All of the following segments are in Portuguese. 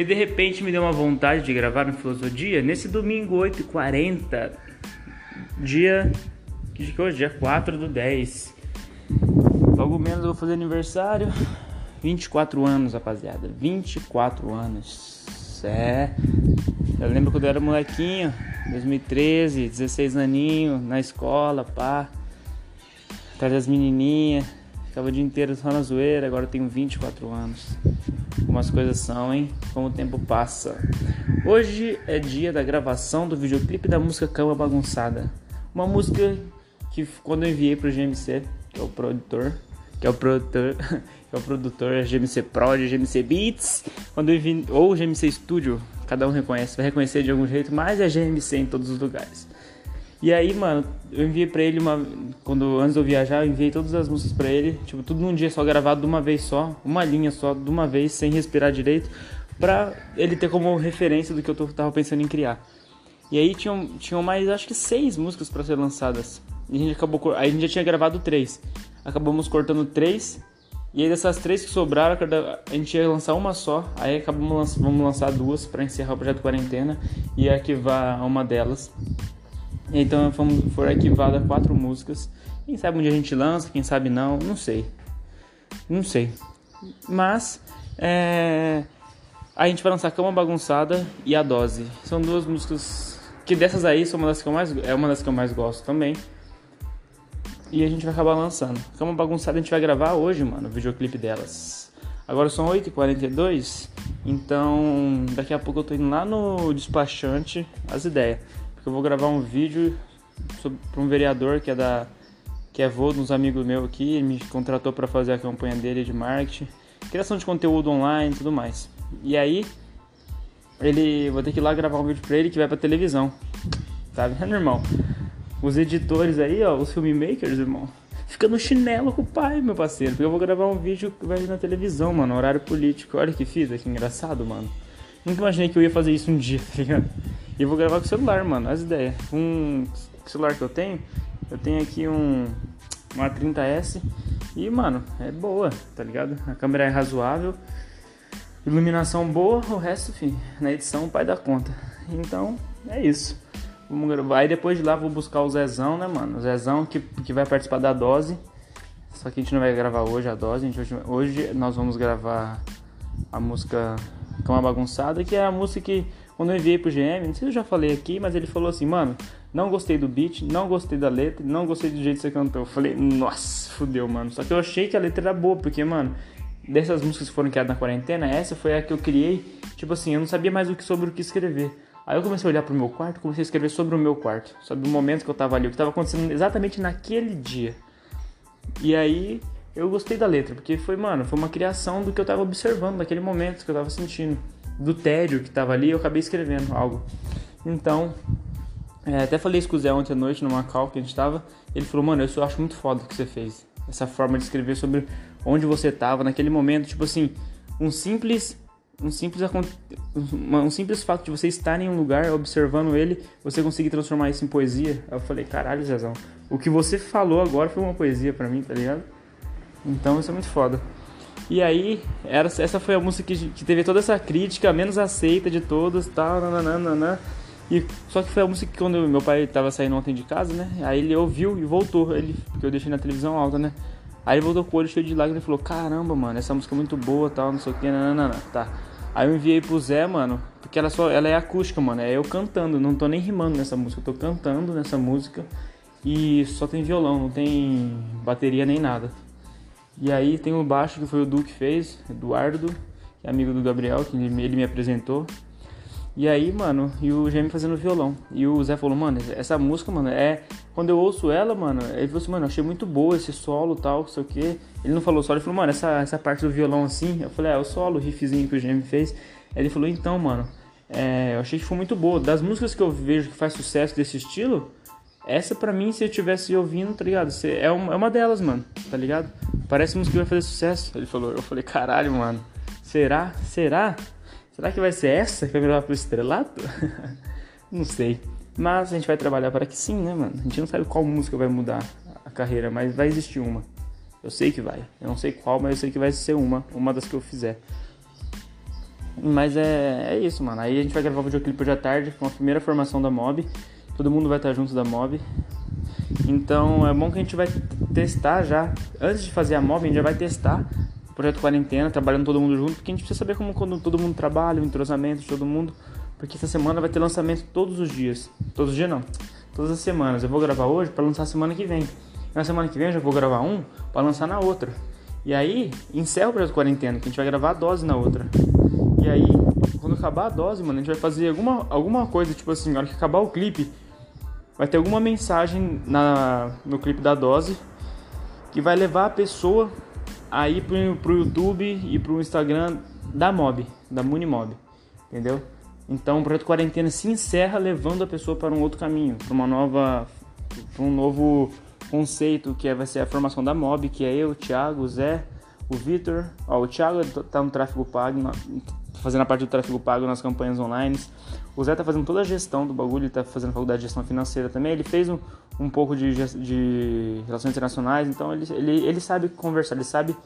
E de repente me deu uma vontade de gravar no Filosofia nesse domingo 8h40, dia. Que é hoje? Dia 4 do 10. Logo menos eu vou fazer aniversário. 24 anos, rapaziada. 24 anos. É. Eu lembro quando eu era molequinho, 2013, 16 aninho, na escola, pá. Atrás das menininhas. Ficava o dia inteiro só na zoeira, agora eu tenho 24 anos. Como as coisas são, hein? Como o tempo passa. Hoje é dia da gravação do videoclipe da música Cama Bagunçada. Uma música que quando eu enviei pro GMC, que é o produtor, que é o produtor, que é o produtor é GMC Prod, GMC Beats, quando eu enviei, ou GMC Studio, cada um reconhece, vai reconhecer de algum jeito, mas é GMC em todos os lugares. E aí, mano, eu enviei pra ele uma. Quando antes de eu viajar, eu enviei todas as músicas pra ele. Tipo, tudo num dia só gravado de uma vez só. Uma linha só, de uma vez, sem respirar direito. Pra ele ter como referência do que eu tô, tava pensando em criar. E aí tinham, tinham mais, acho que seis músicas para ser lançadas. E a gente acabou. Aí a gente já tinha gravado três. Acabamos cortando três. E aí dessas três que sobraram, a gente ia lançar uma só. Aí acabamos vamos lançar duas para encerrar o projeto quarentena e arquivar uma delas. Então fomos, foram arquivadas quatro músicas. Quem sabe um dia a gente lança, quem sabe não, não sei. Não sei. Mas é, a gente vai lançar Cama Bagunçada e A Dose. São duas músicas que dessas aí são uma das que eu mais, é uma das que eu mais gosto também. E a gente vai acabar lançando. Cama Bagunçada a gente vai gravar hoje, mano, o videoclipe delas. Agora são 8h42, então daqui a pouco eu tô indo lá no despachante as ideias eu vou gravar um vídeo para um vereador que é da que é vô de uns amigos meus aqui, ele me contratou para fazer a campanha dele de marketing, criação de conteúdo online e tudo mais. E aí ele vou ter que ir lá gravar um vídeo para ele que vai para televisão. Tá vendo, irmão? Os editores aí, ó, os filmmakers, irmão, fica no chinelo com o pai, meu parceiro, porque eu vou gravar um vídeo que vai na televisão, mano, horário político. Olha que fiz, que engraçado, mano. Nunca imaginei que eu ia fazer isso um dia, tá ligado? E vou gravar com o celular, mano, as ideias. Um celular que eu tenho, eu tenho aqui um uma 30S e, mano, é boa, tá ligado? A câmera é razoável, iluminação boa, o resto, enfim, na edição o pai dá conta. Então, é isso. Vamos gravar. Aí depois de lá vou buscar o Zezão, né, mano? O Zezão que, que vai participar da dose. Só que a gente não vai gravar hoje a dose. A gente, hoje, hoje nós vamos gravar a música Cama Bagunçada, que é a música que quando eu enviei pro GM, não sei se eu já falei aqui, mas ele falou assim, mano, não gostei do beat, não gostei da letra, não gostei do jeito que você cantou. Eu falei, nossa, fudeu, mano. Só que eu achei que a letra era boa, porque, mano, dessas músicas que foram criadas na quarentena, essa foi a que eu criei. Tipo assim, eu não sabia mais o que sobre o que escrever. Aí eu comecei a olhar pro meu quarto, comecei a escrever sobre o meu quarto, sobre o momento que eu tava ali, o que tava acontecendo exatamente naquele dia. E aí eu gostei da letra, porque foi, mano, foi uma criação do que eu tava observando naquele momento que eu tava sentindo do tédio que estava ali, eu acabei escrevendo algo. Então, é, até falei isso com o Zé ontem à noite numa call que a gente estava. Ele falou, mano, eu acho muito foda o que você fez. Essa forma de escrever sobre onde você estava naquele momento. Tipo assim, um simples. Um simples, um simples fato de você estar em um lugar observando ele, você conseguir transformar isso em poesia. Eu falei, caralho, Zezão, o que você falou agora foi uma poesia para mim, tá ligado? Então isso é muito foda. E aí, era, essa foi a música que, que teve toda essa crítica, menos aceita de todas, tal, nananana. E só que foi a música que quando meu pai tava saindo ontem de casa, né? Aí ele ouviu e voltou, ele, porque eu deixei na televisão alta, né? Aí ele voltou com o olho cheio de lágrimas e falou: Caramba, mano, essa música é muito boa, tal, não sei o que, nananana. Tá. Aí eu enviei pro Zé, mano, porque ela só ela é acústica, mano. É eu cantando, não tô nem rimando nessa música, eu tô cantando nessa música e só tem violão, não tem bateria nem nada. E aí tem o baixo que foi o Du que fez, Eduardo, que é amigo do Gabriel, que ele me apresentou. E aí, mano, e o Gêmeo fazendo violão. E o Zé falou, mano, essa música, mano, é. Quando eu ouço ela, mano, ele falou assim, mano, achei muito boa esse solo tal, não sei o quê. Ele não falou solo, ele falou, mano, essa, essa parte do violão assim. Eu falei, é, o solo, o riffzinho que o Gêmeo fez. Aí ele falou, então, mano, é, eu achei que foi muito boa. Das músicas que eu vejo que faz sucesso desse estilo, essa pra mim, se eu tivesse ouvindo, tá ligado? É uma, é uma delas, mano, tá ligado? Parece música que vai fazer sucesso. Ele falou, eu falei, caralho, mano. Será? Será? Será que vai ser essa que vai me levar pro estrelato? não sei. Mas a gente vai trabalhar para que sim, né, mano? A gente não sabe qual música vai mudar a carreira, mas vai existir uma. Eu sei que vai. Eu não sei qual, mas eu sei que vai ser uma. Uma das que eu fizer. Mas é, é isso, mano. Aí a gente vai gravar o videoclipe hoje à tarde com a primeira formação da Mob. Todo mundo vai estar junto da Mob. Então é bom que a gente vai testar já. Antes de fazer a Mob, a gente já vai testar o projeto Quarentena, trabalhando todo mundo junto, porque a gente precisa saber como quando todo mundo trabalha, o entrosamento de todo mundo. Porque essa semana vai ter lançamento todos os dias. Todos os dias não. Todas as semanas. Eu vou gravar hoje para lançar semana que vem. Na semana que vem eu já vou gravar um para lançar na outra. E aí, encerra o projeto quarentena, que a gente vai gravar a dose na outra. E aí, quando acabar a dose, mano, a gente vai fazer alguma, alguma coisa, tipo assim, na hora que acabar o clipe, vai ter alguma mensagem na, no clipe da dose que vai levar a pessoa a ir pro, pro YouTube e pro Instagram da Mob, da Munimob, entendeu? Então o projeto quarentena se encerra levando a pessoa para um outro caminho, para uma nova, um novo conceito que é, vai ser a formação da Mob, que é eu, o Thiago, o Zé, o Vitor. O Thiago tá no tráfego pago, fazendo a parte do tráfego pago nas campanhas online. O Zé tá fazendo toda a gestão do bagulho, ele tá fazendo faculdade de gestão financeira também. Ele fez um, um pouco de, de relações internacionais, então ele, ele, ele sabe conversar, ele sabe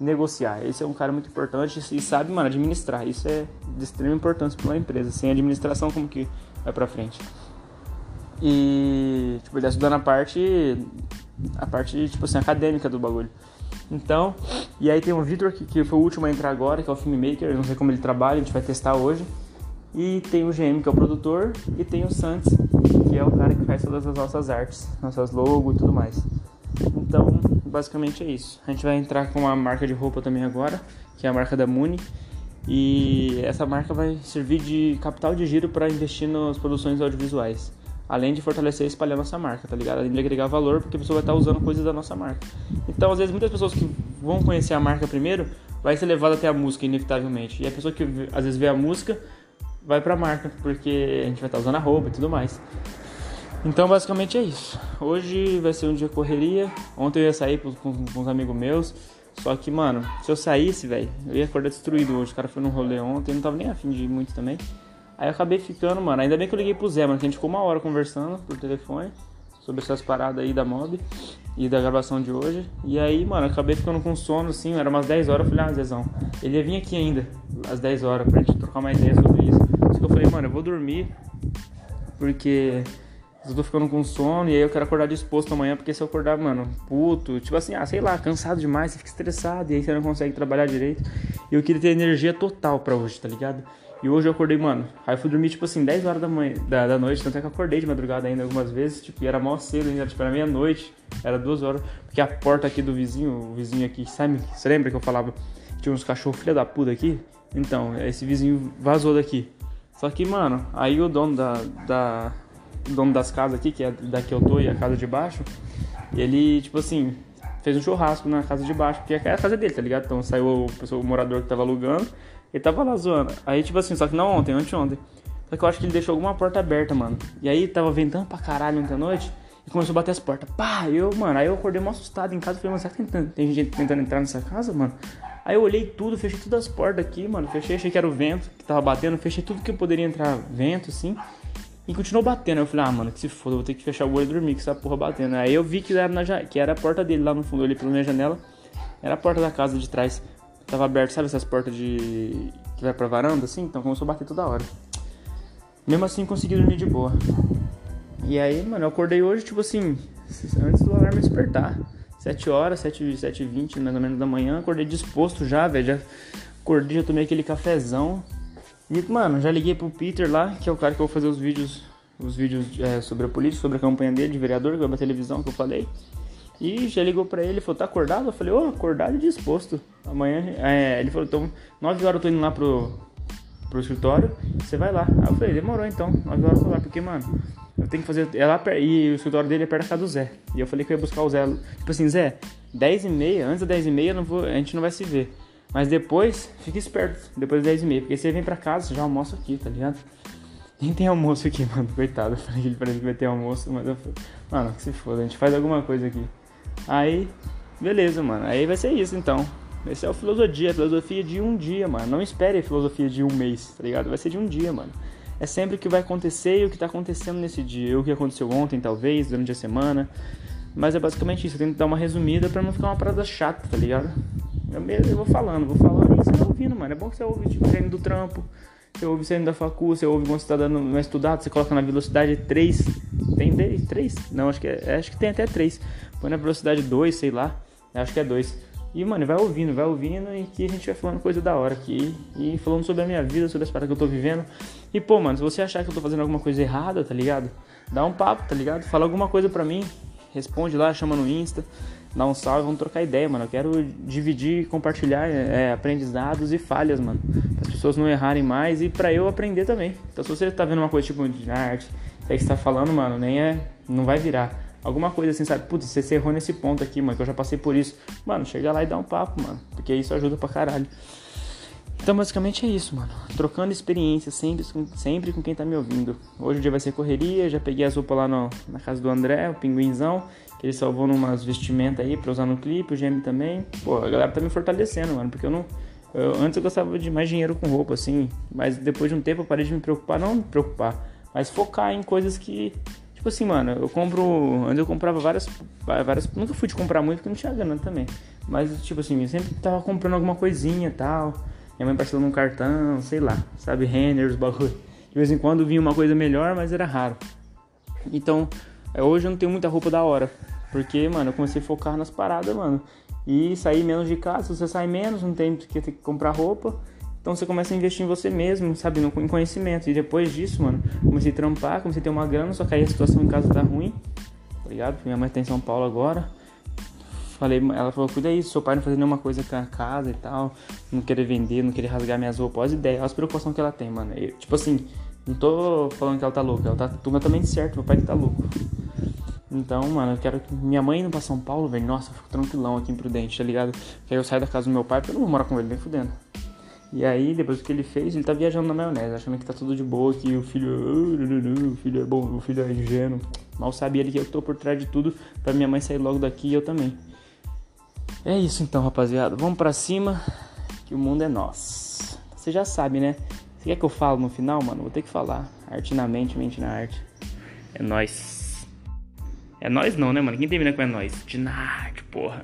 negociar. Esse é um cara muito importante e sabe, mano, administrar. Isso é de extrema importância para uma empresa. Sem administração, como que vai para frente? E, tipo, ele tá estudando a parte, a parte, tipo assim, acadêmica do bagulho. Então, e aí tem o Victor, que, que foi o último a entrar agora, que é o filmmaker, não sei como ele trabalha, a gente vai testar hoje. E tem o GM, que é o produtor, e tem o Santos, que é o cara que faz todas as nossas artes, nossas logos e tudo mais. Então, basicamente é isso. A gente vai entrar com uma marca de roupa também agora, que é a marca da Muni. E essa marca vai servir de capital de giro para investir nas produções audiovisuais além de fortalecer e espalhar nossa marca, tá ligado? Além de agregar valor, porque a pessoa vai estar usando coisas da nossa marca. Então, às vezes, muitas pessoas que vão conhecer a marca primeiro, vai ser levada até a música, inevitavelmente. E a pessoa que às vezes vê a música, vai pra marca, porque a gente vai estar usando a roupa e tudo mais. Então, basicamente é isso. Hoje vai ser um dia correria. Ontem eu ia sair com, com, com uns amigos meus. Só que, mano, se eu saísse, velho, eu ia acordar destruído hoje. O cara foi num rolê ontem, eu não tava nem afim de ir muito também. Aí eu acabei ficando, mano. Ainda bem que eu liguei pro Zé, mano, que a gente ficou uma hora conversando por telefone sobre essas paradas aí da mob e da gravação de hoje. E aí, mano, acabei ficando com sono, assim, era umas 10 horas. Eu falei, ah, Zezão, ele ia vir aqui ainda, às 10 horas, pra gente trocar uma ideia sobre isso. Isso que eu falei, mano, eu vou dormir, porque eu tô ficando com sono e aí eu quero acordar disposto amanhã, porque se eu acordar, mano, puto, tipo assim, ah, sei lá, cansado demais, você fica estressado e aí você não consegue trabalhar direito. E eu queria ter energia total pra hoje, tá ligado? E hoje eu acordei, mano. Aí eu fui dormir, tipo assim, 10 horas da, manhã, da, da noite. Tanto é que eu acordei de madrugada ainda algumas vezes. Tipo, e era mal cedo ainda, tipo, era meia-noite. Era duas horas. Porque a porta aqui do vizinho, o vizinho aqui, sabe? Você lembra que eu falava que tinha uns cachorros filha da puta aqui? Então, esse vizinho vazou daqui. Só que, mano, aí o dono da, da o dono das casas aqui, que é daqui eu tô e a casa de baixo, ele, tipo assim, fez um churrasco na casa de baixo, porque é a casa dele, tá ligado? Então saiu o, o morador que tava alugando ele tava lá zoando. Aí, tipo assim, só que não ontem, anteontem. Só que eu acho que ele deixou alguma porta aberta, mano. E aí tava ventando pra caralho ontem à noite. E começou a bater as portas. Pá, eu, mano, aí eu acordei mó assustado em casa. Falei, mano, será que tem, tem gente tentando entrar nessa casa, mano? Aí eu olhei tudo, fechei todas as portas aqui, mano. Fechei, achei que era o vento que tava batendo. Fechei tudo que poderia entrar vento, assim. E continuou batendo. Aí eu falei, ah, mano, que se foda, vou ter que fechar o olho e dormir com essa porra batendo. Aí eu vi que era, na, que era a porta dele lá no fundo. Eu olhei pela minha janela. Era a porta da casa de trás. Tava aberto, sabe essas portas de que vai pra varanda, assim, então começou a bater toda hora. Mesmo assim, consegui dormir de boa. E aí, mano, eu acordei hoje, tipo assim, antes do alarme despertar. 7 horas, 7, 7 20 mais ou menos da manhã, acordei disposto já, velho. Já acordei, já tomei aquele cafezão. E, mano, já liguei pro Peter lá, que é o cara que eu vou fazer os vídeos, os vídeos é, sobre a polícia, sobre a campanha dele de vereador, que vai pra televisão, que eu falei. E já ligou pra ele, falou, tá acordado? Eu falei, ô, oh, acordado e disposto. Amanhã, é, ele falou, então, 9 horas eu tô indo lá pro, pro escritório, você vai lá. Aí eu falei, demorou então, 9 horas eu tô lá, porque, mano, eu tenho que fazer, é lá, e o escritório dele é perto da casa do Zé. E eu falei que eu ia buscar o Zé, tipo assim, Zé, 10 e meia, antes das 10 e meia a gente não vai se ver. Mas depois, fique esperto, depois das 10 e meia, porque você vem pra casa, já almoça aqui, tá ligado? Nem tem almoço aqui, mano, coitado. Eu falei que ele parece que vai ter almoço, mas eu falei, mano, que se foda, a gente faz alguma coisa aqui. Aí, beleza, mano. Aí vai ser isso então. Esse é o filosofia, a filosofia de um dia, mano. Não espere a filosofia de um mês, tá ligado? Vai ser de um dia, mano. É sempre o que vai acontecer e o que tá acontecendo nesse dia. O que aconteceu ontem, talvez, durante a semana. Mas é basicamente isso. Eu tento dar uma resumida pra não ficar uma parada chata, tá ligado? Eu, mesmo, eu vou falando, vou falando e você vai ouvindo, mano. É bom que você ouve, tipo, saindo do trampo, você ouve saindo da facu, você ouve quando você tá dando uma estudada, você coloca na velocidade 3. Tem 3? Não, acho que, é, acho que tem até 3. Põe na velocidade 2, sei lá. Acho que é 2. E, mano, vai ouvindo, vai ouvindo e que a gente vai falando coisa da hora aqui. E falando sobre a minha vida, sobre as paradas que eu tô vivendo. E, pô, mano, se você achar que eu tô fazendo alguma coisa errada, tá ligado? Dá um papo, tá ligado? Fala alguma coisa pra mim. Responde lá, chama no Insta. Dá um salve, vamos trocar ideia, mano. Eu quero dividir, compartilhar é, aprendizados e falhas, mano. Para as pessoas não errarem mais e para eu aprender também. Então, se você tá vendo uma coisa tipo de arte, aí que você tá falando, mano, nem é. Não vai virar Alguma coisa assim, sabe? Putz, você errou nesse ponto aqui, mano, que eu já passei por isso. Mano, chega lá e dá um papo, mano. Porque isso ajuda pra caralho. Então, basicamente é isso, mano. Trocando experiência sempre, sempre com quem tá me ouvindo. Hoje o dia vai ser correria, já peguei as roupas lá no, na casa do André, o pinguinzão, que ele salvou numas vestimentas aí pra usar no clipe, o Gêmeo também. Pô, a galera tá me fortalecendo, mano, porque eu não. Eu, antes eu gostava de mais dinheiro com roupa, assim, mas depois de um tempo eu parei de me preocupar, não me preocupar, mas focar em coisas que Tipo assim, mano, eu compro. Antes eu comprava várias. várias nunca fui de comprar muito porque não tinha grana também. Mas, tipo assim, eu sempre tava comprando alguma coisinha e tal. Minha mãe parcelou num cartão, sei lá, sabe? Renders, bagulho. De vez em quando vinha uma coisa melhor, mas era raro. Então, é, hoje eu não tenho muita roupa da hora. Porque, mano, eu comecei a focar nas paradas, mano. E sair menos de casa, você sai menos, não tem que ter que comprar roupa. Então você começa a investir em você mesmo, sabe, no, em conhecimento. E depois disso, mano, comecei a trampar, comecei a ter uma grana, só que aí a situação em casa tá ruim, tá ligado? Minha mãe tá em São Paulo agora. Falei, ela falou, cuida aí, seu pai não fazer nenhuma coisa com a casa e tal, não querer vender, não querer rasgar minhas roupas, ideias, olha as preocupações que ela tem, mano. Eu, tipo assim, não tô falando que ela tá louca, ela tá completamente certo, meu pai que tá louco. Então, mano, eu quero que minha mãe indo pra São Paulo, velho, nossa, eu fico tranquilão aqui em Prudente, tá ligado? Que aí eu saio da casa do meu pai, porque eu não vou morar com ele, nem fudendo. E aí, depois do que ele fez, ele tá viajando na maionese, achando que tá tudo de boa, que o filho. O filho é bom, o filho é ingênuo. Mal sabia ele que eu tô por trás de tudo pra minha mãe sair logo daqui e eu também. É isso então, rapaziada. Vamos pra cima, que o mundo é nosso. Você já sabe, né? Você quer que eu falo no final, mano? Vou ter que falar. Arte na mente, mente na arte. É nós. É nós não, né, mano? Quem termina com é nós? De arte, porra.